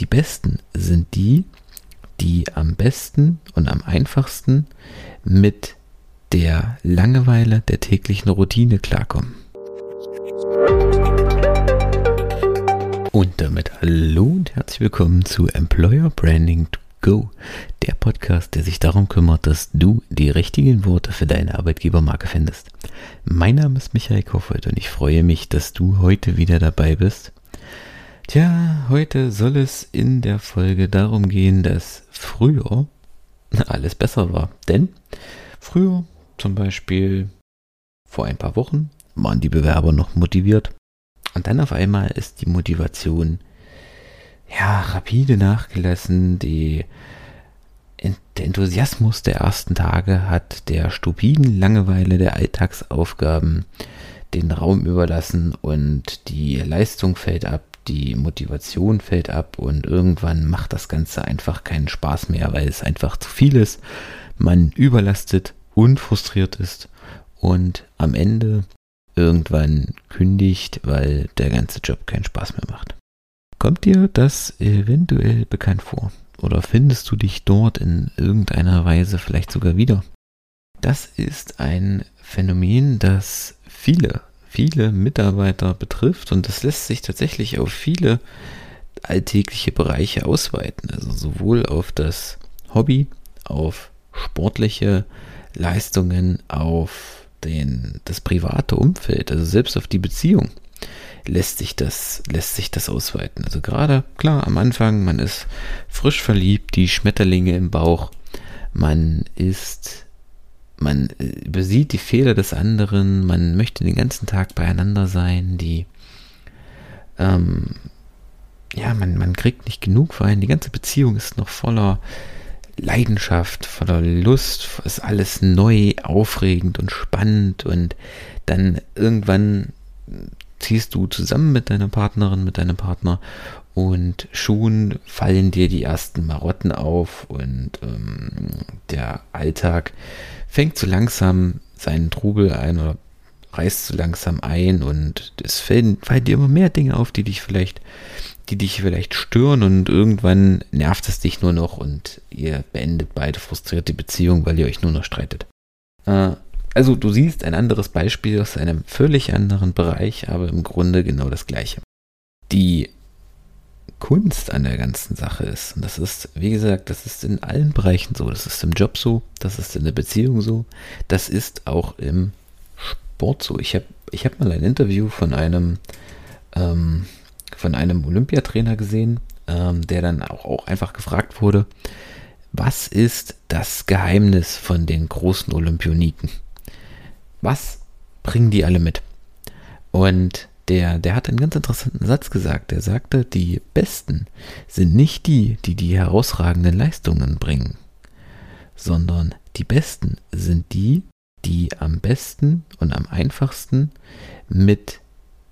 die Besten sind die, die am besten und am einfachsten mit der Langeweile der täglichen Routine klarkommen. Und damit hallo und herzlich willkommen zu Employer Branding to Go, der Podcast, der sich darum kümmert, dass du die richtigen Worte für deine Arbeitgebermarke findest. Mein Name ist Michael Koffold und ich freue mich, dass du heute wieder dabei bist. Tja, heute soll es in der Folge darum gehen, dass früher alles besser war. Denn früher, zum Beispiel vor ein paar Wochen, waren die Bewerber noch motiviert. Und dann auf einmal ist die Motivation ja, rapide nachgelassen. Die, der Enthusiasmus der ersten Tage hat der stupiden Langeweile der Alltagsaufgaben den Raum überlassen und die Leistung fällt ab, die Motivation fällt ab und irgendwann macht das Ganze einfach keinen Spaß mehr, weil es einfach zu viel ist, man überlastet und frustriert ist und am Ende irgendwann kündigt, weil der ganze Job keinen Spaß mehr macht. Kommt dir das eventuell bekannt vor? Oder findest du dich dort in irgendeiner Weise vielleicht sogar wieder? Das ist ein Phänomen, das viele, viele Mitarbeiter betrifft und das lässt sich tatsächlich auf viele alltägliche Bereiche ausweiten. Also sowohl auf das Hobby, auf sportliche Leistungen, auf den, das private Umfeld, also selbst auf die Beziehung lässt sich das, lässt sich das ausweiten. Also gerade, klar, am Anfang, man ist frisch verliebt, die Schmetterlinge im Bauch, man ist, man äh, übersieht die Fehler des anderen, man möchte den ganzen Tag beieinander sein, die, ähm, ja, man, man kriegt nicht genug Wein, die ganze Beziehung ist noch voller Leidenschaft, voller Lust, ist alles neu, aufregend und spannend und dann irgendwann ziehst du zusammen mit deiner Partnerin, mit deinem Partner und schon fallen dir die ersten Marotten auf und ähm, der Alltag fängt so langsam seinen Trubel ein oder reißt so langsam ein und es fallen, fallen dir immer mehr Dinge auf, die dich vielleicht, die dich vielleicht stören und irgendwann nervt es dich nur noch und ihr beendet beide frustriert die Beziehung, weil ihr euch nur noch streitet. Äh, also du siehst ein anderes Beispiel aus einem völlig anderen Bereich, aber im Grunde genau das gleiche. Die Kunst an der ganzen Sache ist, und das ist, wie gesagt, das ist in allen Bereichen so, das ist im Job so, das ist in der Beziehung so, das ist auch im Sport so. Ich habe ich hab mal ein Interview von einem, ähm, von einem Olympiatrainer gesehen, ähm, der dann auch, auch einfach gefragt wurde, was ist das Geheimnis von den großen Olympioniken? was bringen die alle mit? Und der, der hat einen ganz interessanten Satz gesagt. Der sagte, die Besten sind nicht die, die die herausragenden Leistungen bringen, sondern die Besten sind die, die am besten und am einfachsten mit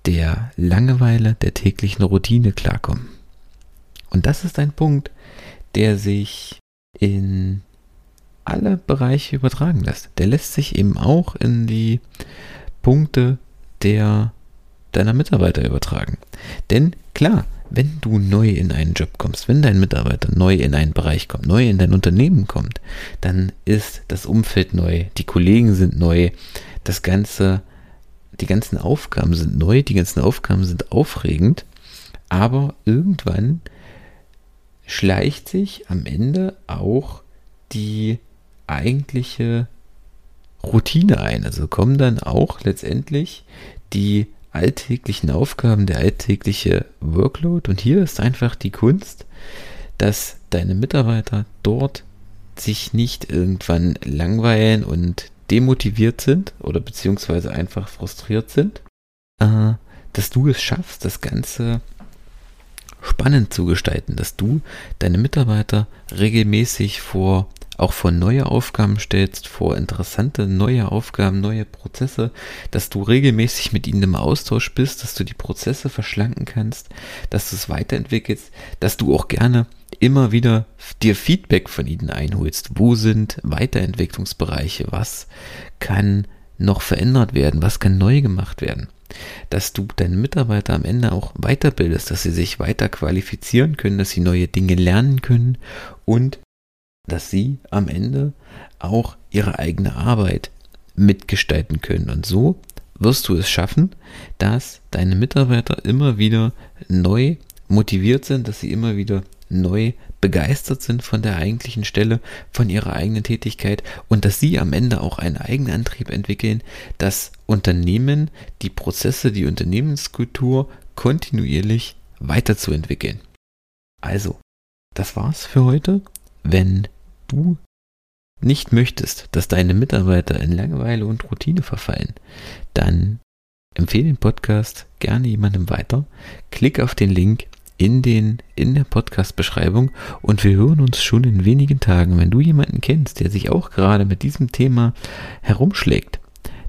der Langeweile der täglichen Routine klarkommen. Und das ist ein Punkt, der sich in alle Bereiche übertragen lässt. Der lässt sich eben auch in die Punkte der deiner Mitarbeiter übertragen. Denn klar, wenn du neu in einen Job kommst, wenn dein Mitarbeiter neu in einen Bereich kommt, neu in dein Unternehmen kommt, dann ist das Umfeld neu, die Kollegen sind neu, das ganze, die ganzen Aufgaben sind neu, die ganzen Aufgaben sind aufregend, aber irgendwann schleicht sich am Ende auch die eigentliche Routine ein. Also kommen dann auch letztendlich die alltäglichen Aufgaben, der alltägliche Workload. Und hier ist einfach die Kunst, dass deine Mitarbeiter dort sich nicht irgendwann langweilen und demotiviert sind oder beziehungsweise einfach frustriert sind, äh, dass du es schaffst, das Ganze spannend zu gestalten, dass du deine Mitarbeiter regelmäßig vor auch vor neue Aufgaben stellst, vor interessante neue Aufgaben, neue Prozesse, dass du regelmäßig mit ihnen im Austausch bist, dass du die Prozesse verschlanken kannst, dass du es weiterentwickelst, dass du auch gerne immer wieder dir Feedback von ihnen einholst. Wo sind Weiterentwicklungsbereiche? Was kann noch verändert werden? Was kann neu gemacht werden? dass du deine Mitarbeiter am Ende auch weiterbildest, dass sie sich weiter qualifizieren können, dass sie neue Dinge lernen können und dass sie am Ende auch ihre eigene Arbeit mitgestalten können. Und so wirst du es schaffen, dass deine Mitarbeiter immer wieder neu motiviert sind, dass sie immer wieder neu begeistert sind von der eigentlichen Stelle, von ihrer eigenen Tätigkeit und dass sie am Ende auch einen eigenen Antrieb entwickeln, das Unternehmen, die Prozesse, die Unternehmenskultur kontinuierlich weiterzuentwickeln. Also, das war's für heute. Wenn du nicht möchtest, dass deine Mitarbeiter in Langeweile und Routine verfallen, dann empfehle den Podcast gerne jemandem weiter. Klick auf den Link in, den, in der Podcast-Beschreibung und wir hören uns schon in wenigen Tagen. Wenn du jemanden kennst, der sich auch gerade mit diesem Thema herumschlägt,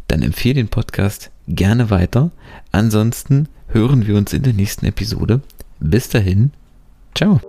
dann empfehle den Podcast gerne weiter. Ansonsten hören wir uns in der nächsten Episode. Bis dahin, ciao.